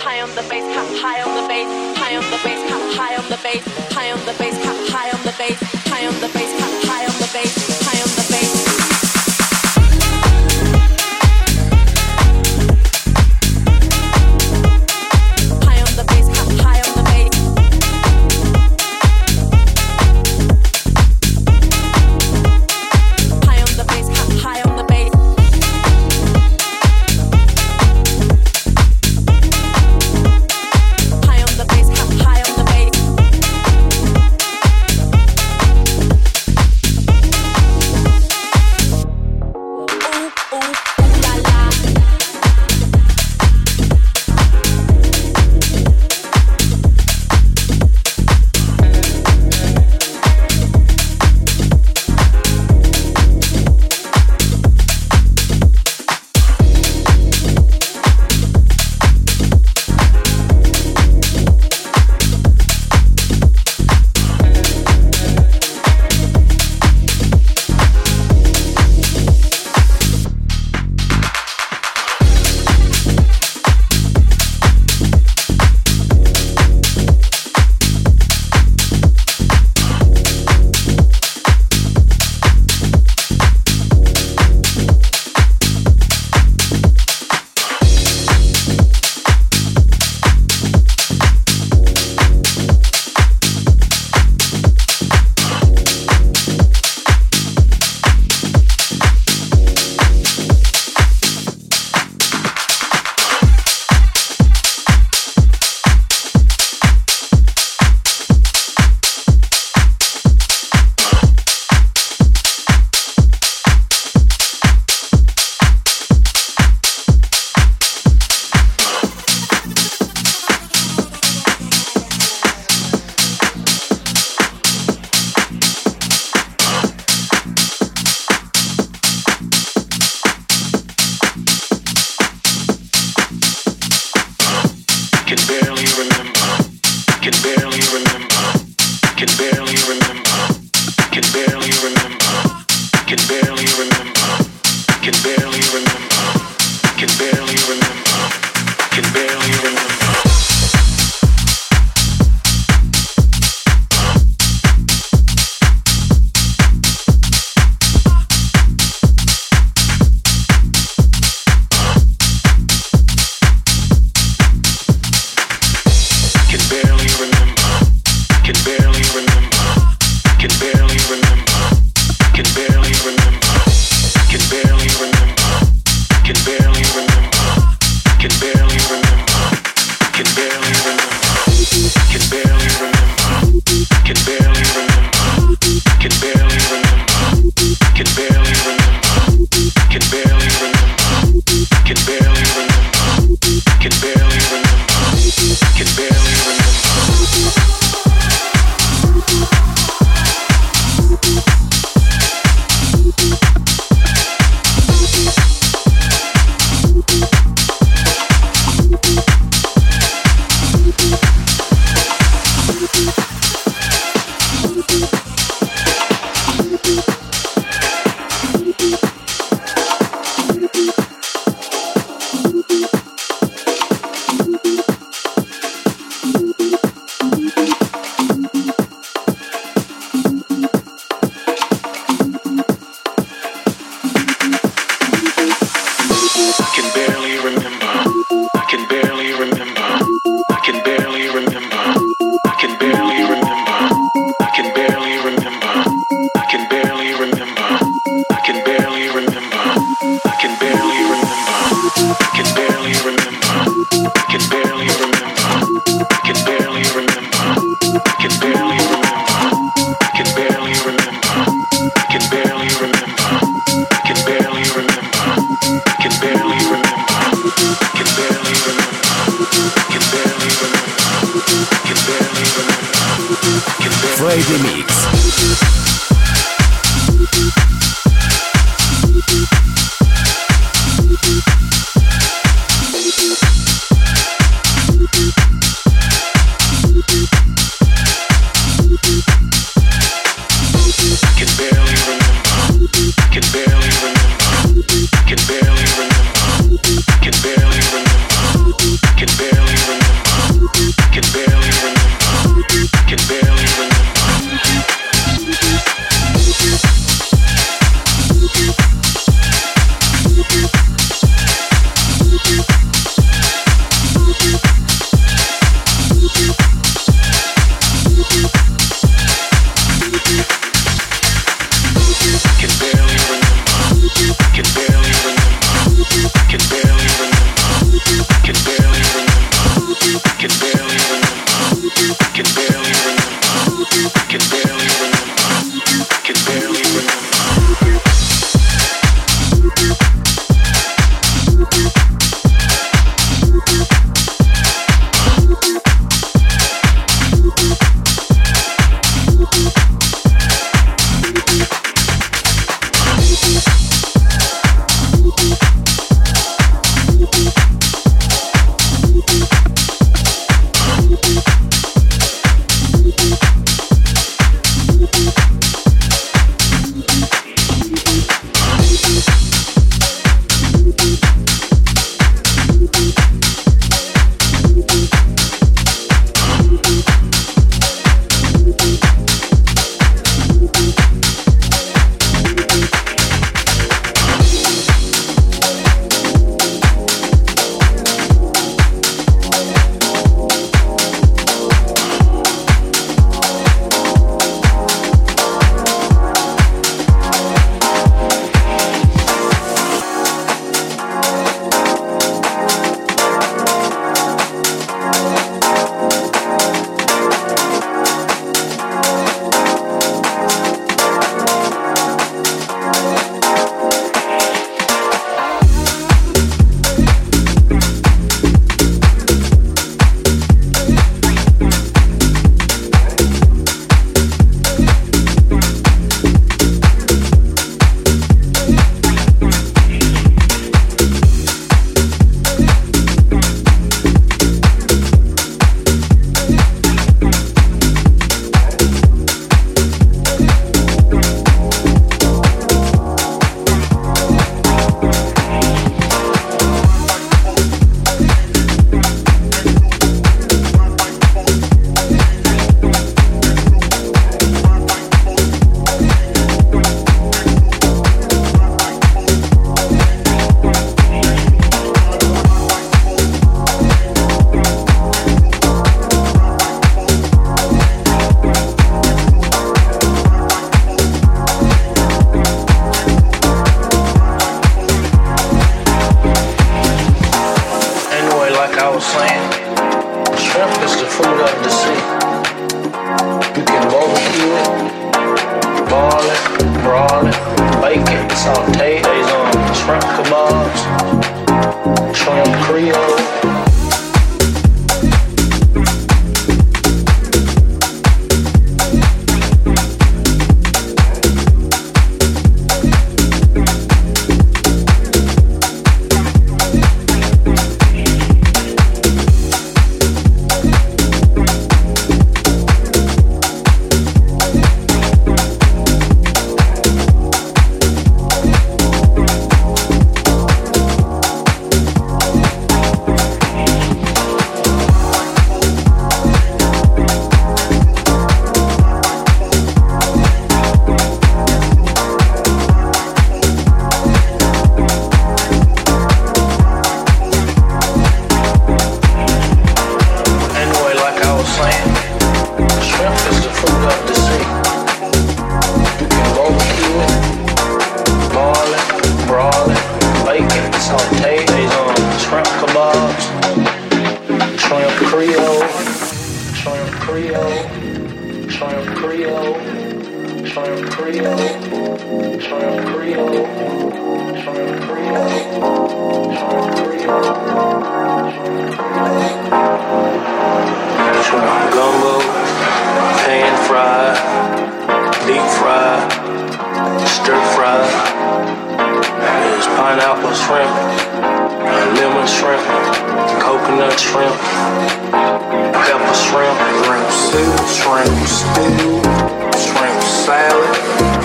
high on the bass, high on the bass, high on the bass, high on the bass, high on the bass.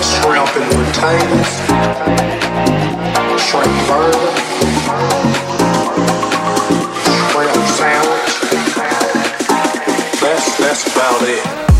shrimp and potatoes, shrimp burger, shrimp sandwich. That's, that's about it.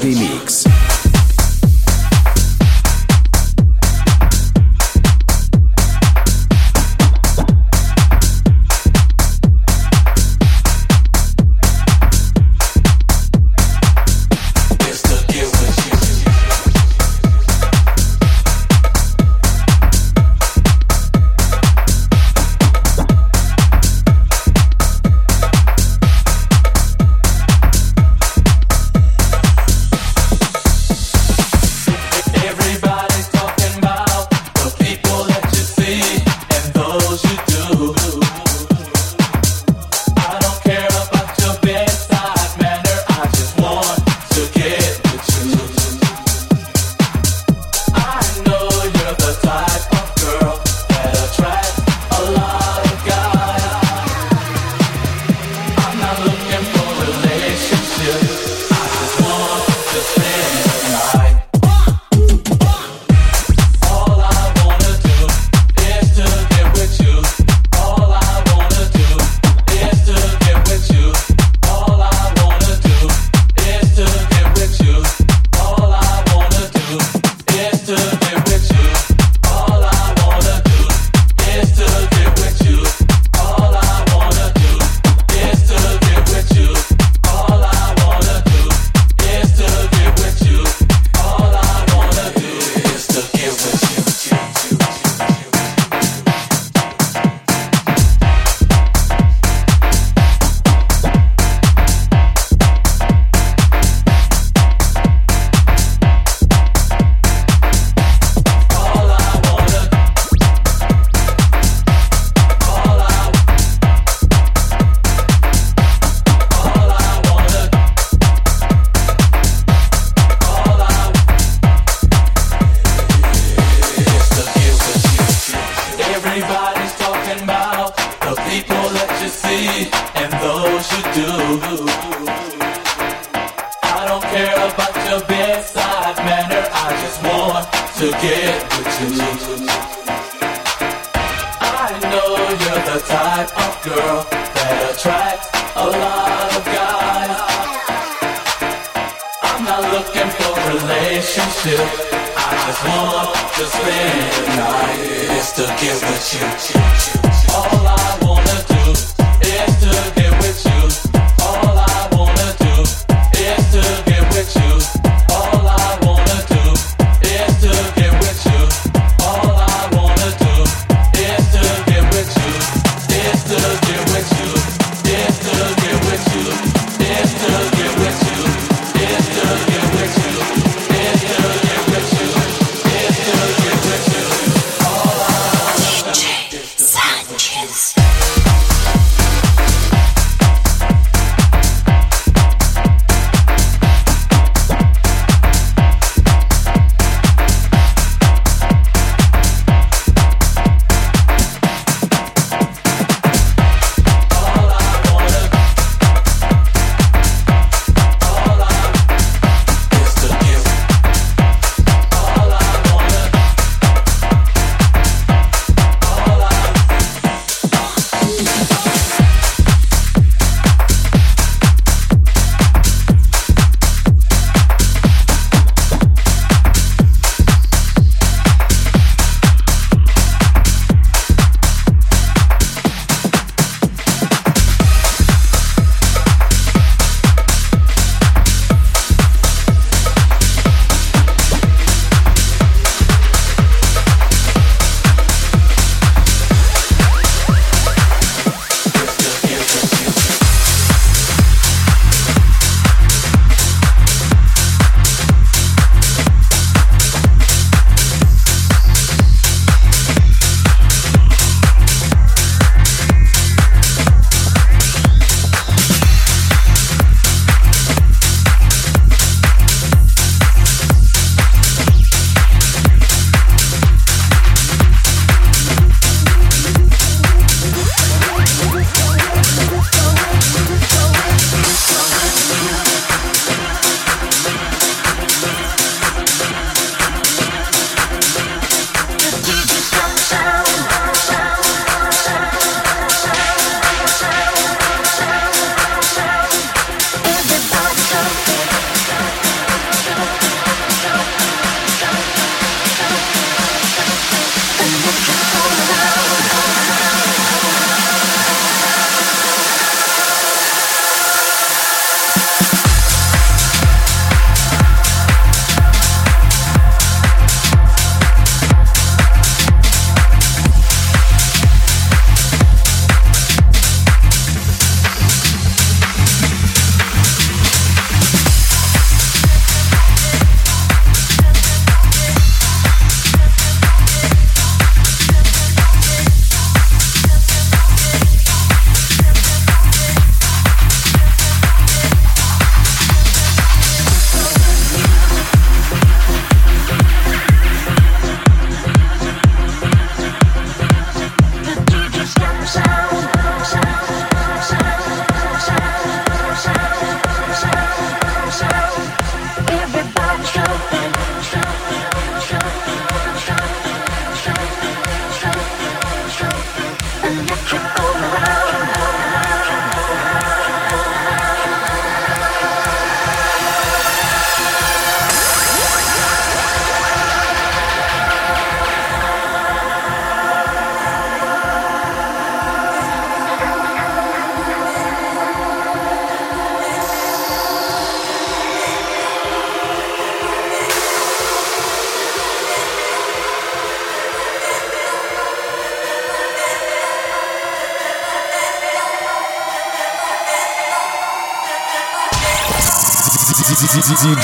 TV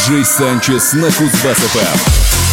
Диджей Санчес на Кузбасс-ФМ.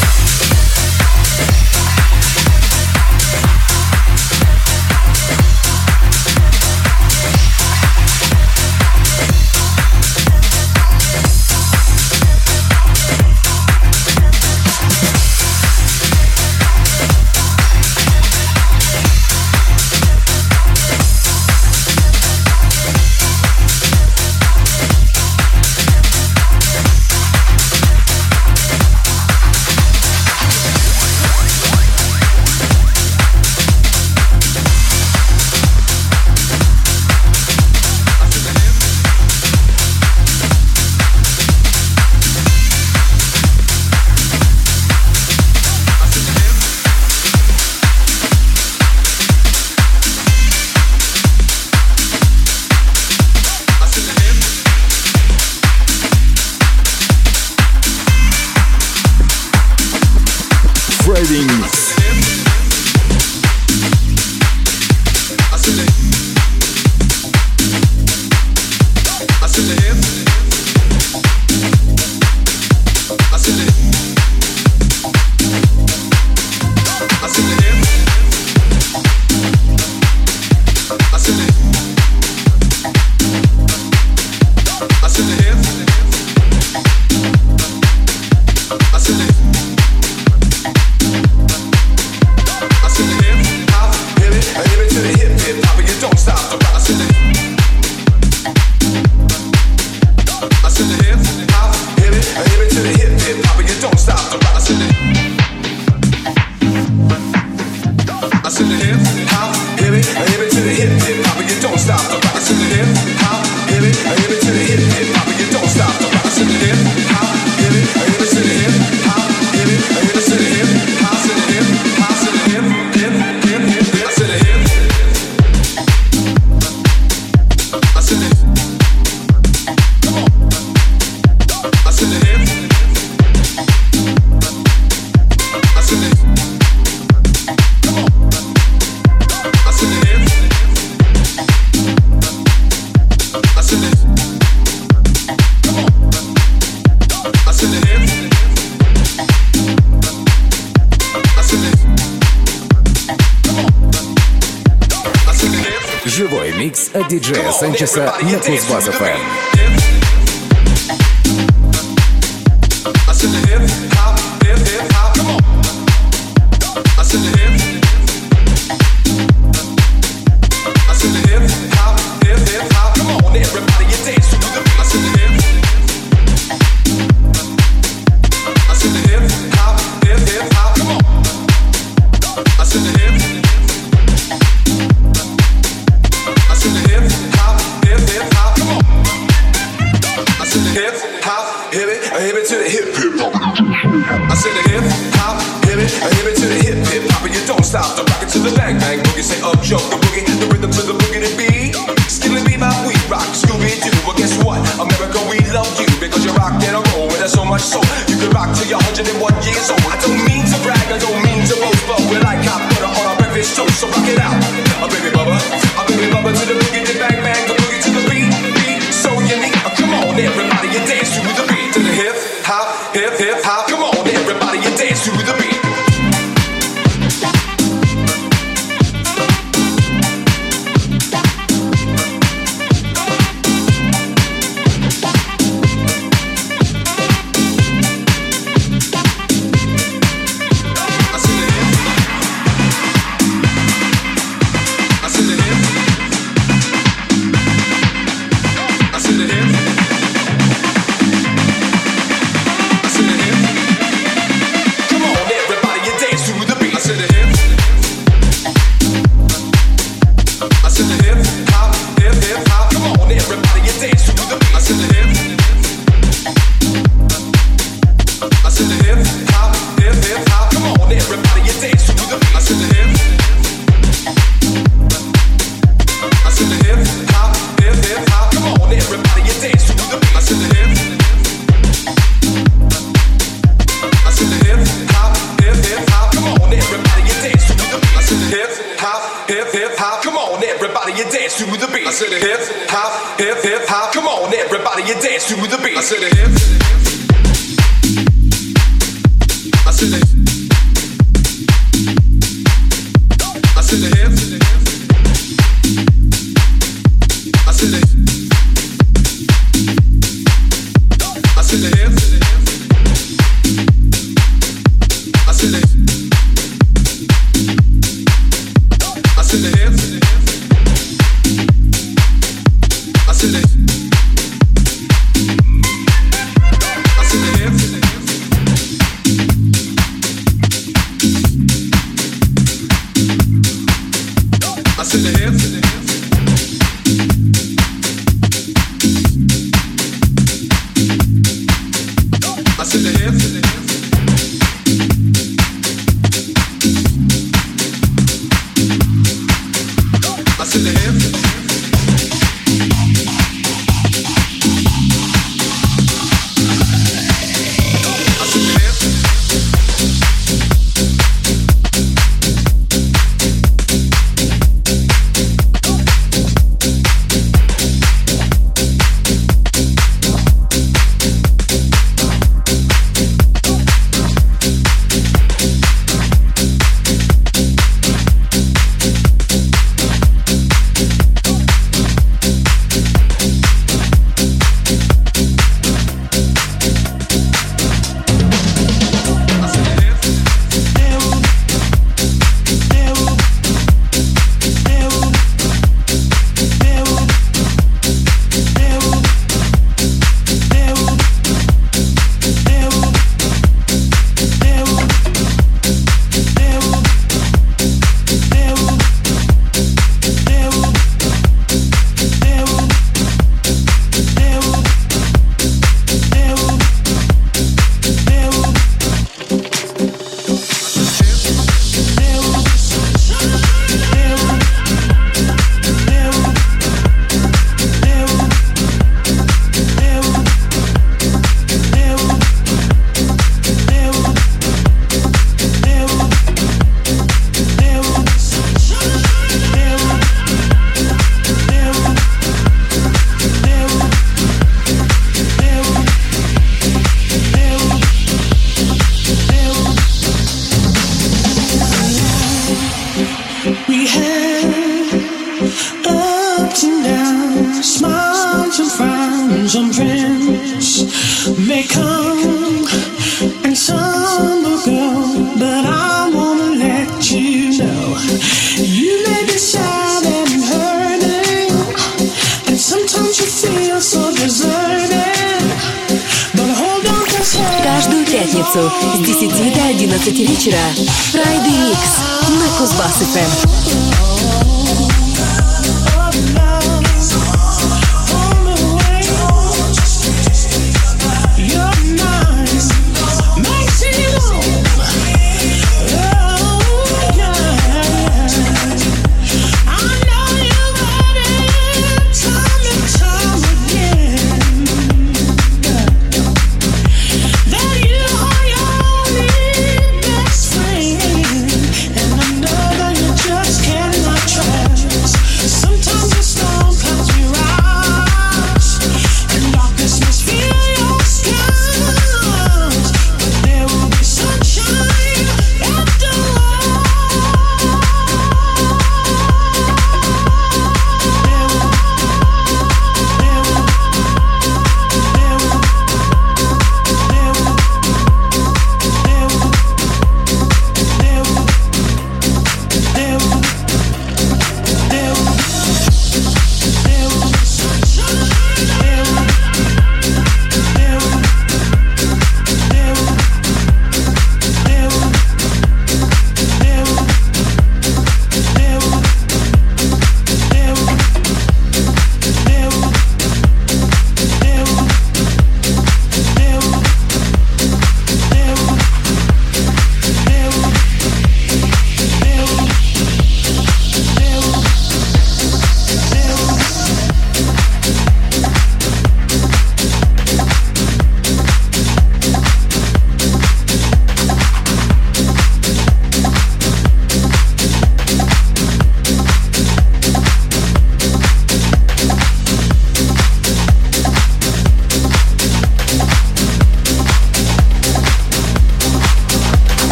часа на Кузбасс-ФМ. to the hip hip hop. I said a hip hop, hip it, a hip it to the hip hip hop, and you don't stop. The rocket to the bang bang boogie, say oh, up jump the boogie, the rhythm to the boogie to be. Still be my we rock Scooby Doo, but guess what? America, we love you because you rock and roll and that's so much so you can rock to your 101.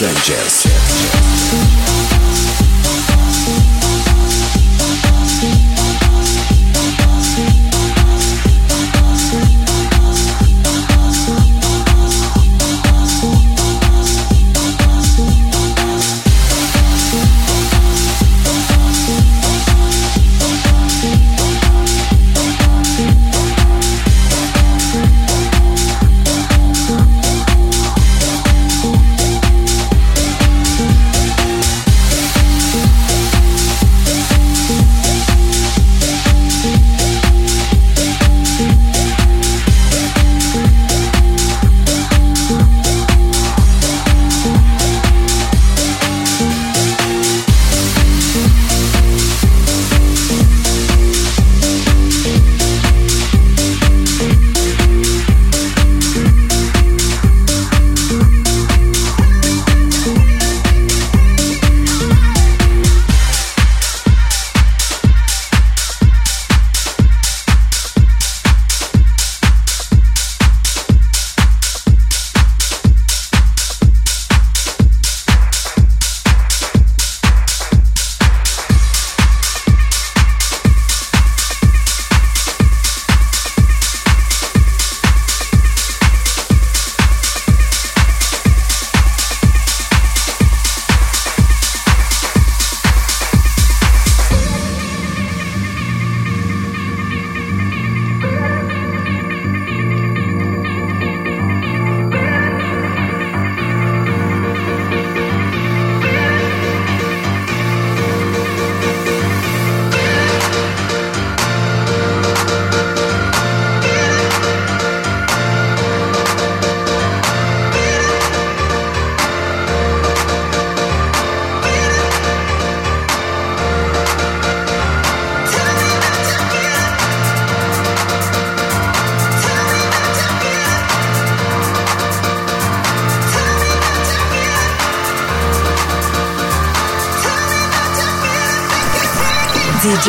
Sanchez.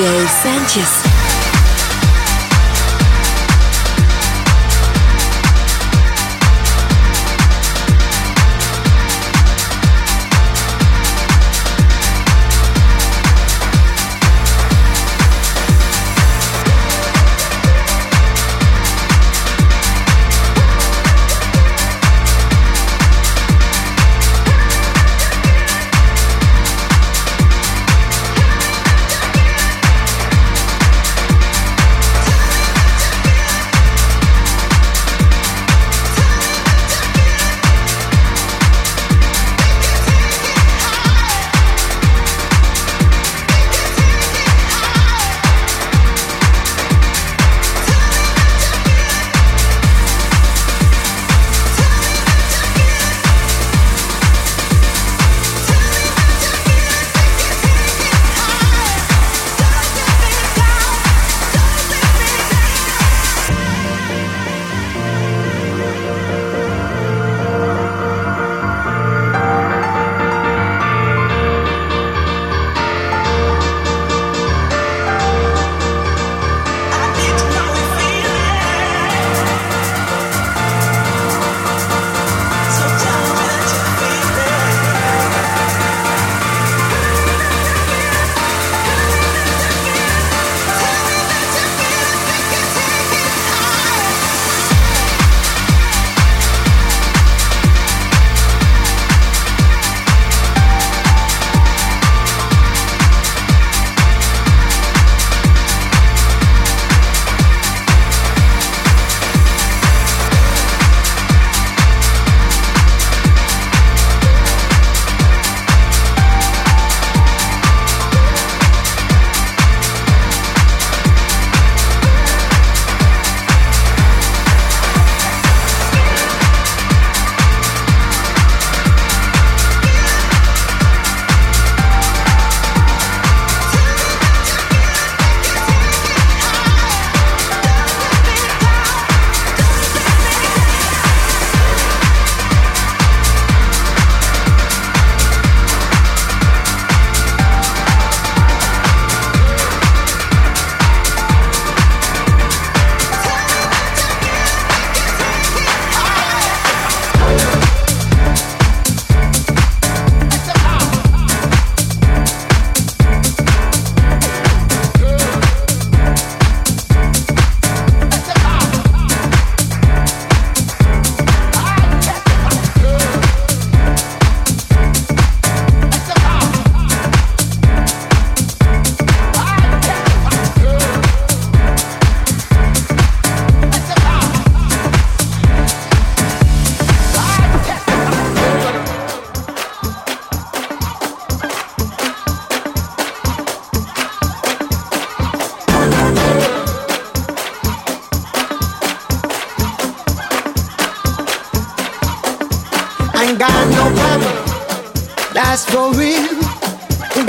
DJ Sanchez.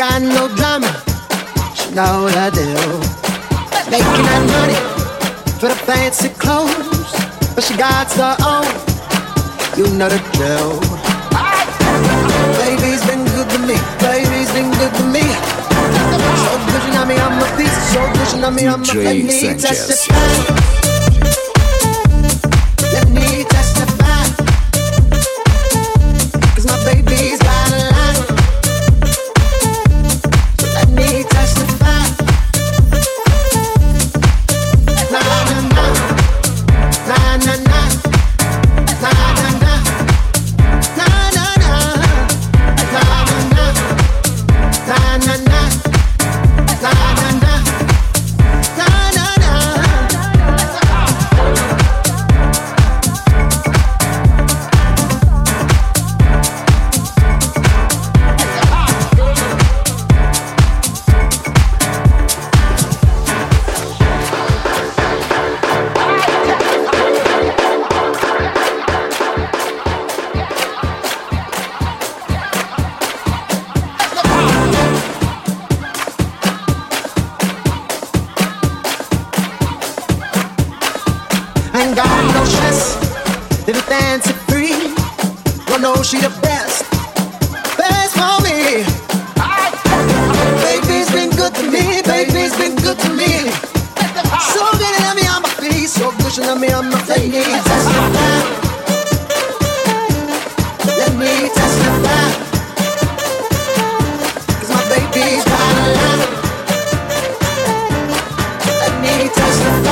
Got no. She know what I do. Making that money for the fancy clothes, but she got her own. You know the drill. Baby's been good to me. Baby's been good to me. So good, you know me, I'm a piece. So good, you know me, I'm a DJ Sanchez. Let they testify.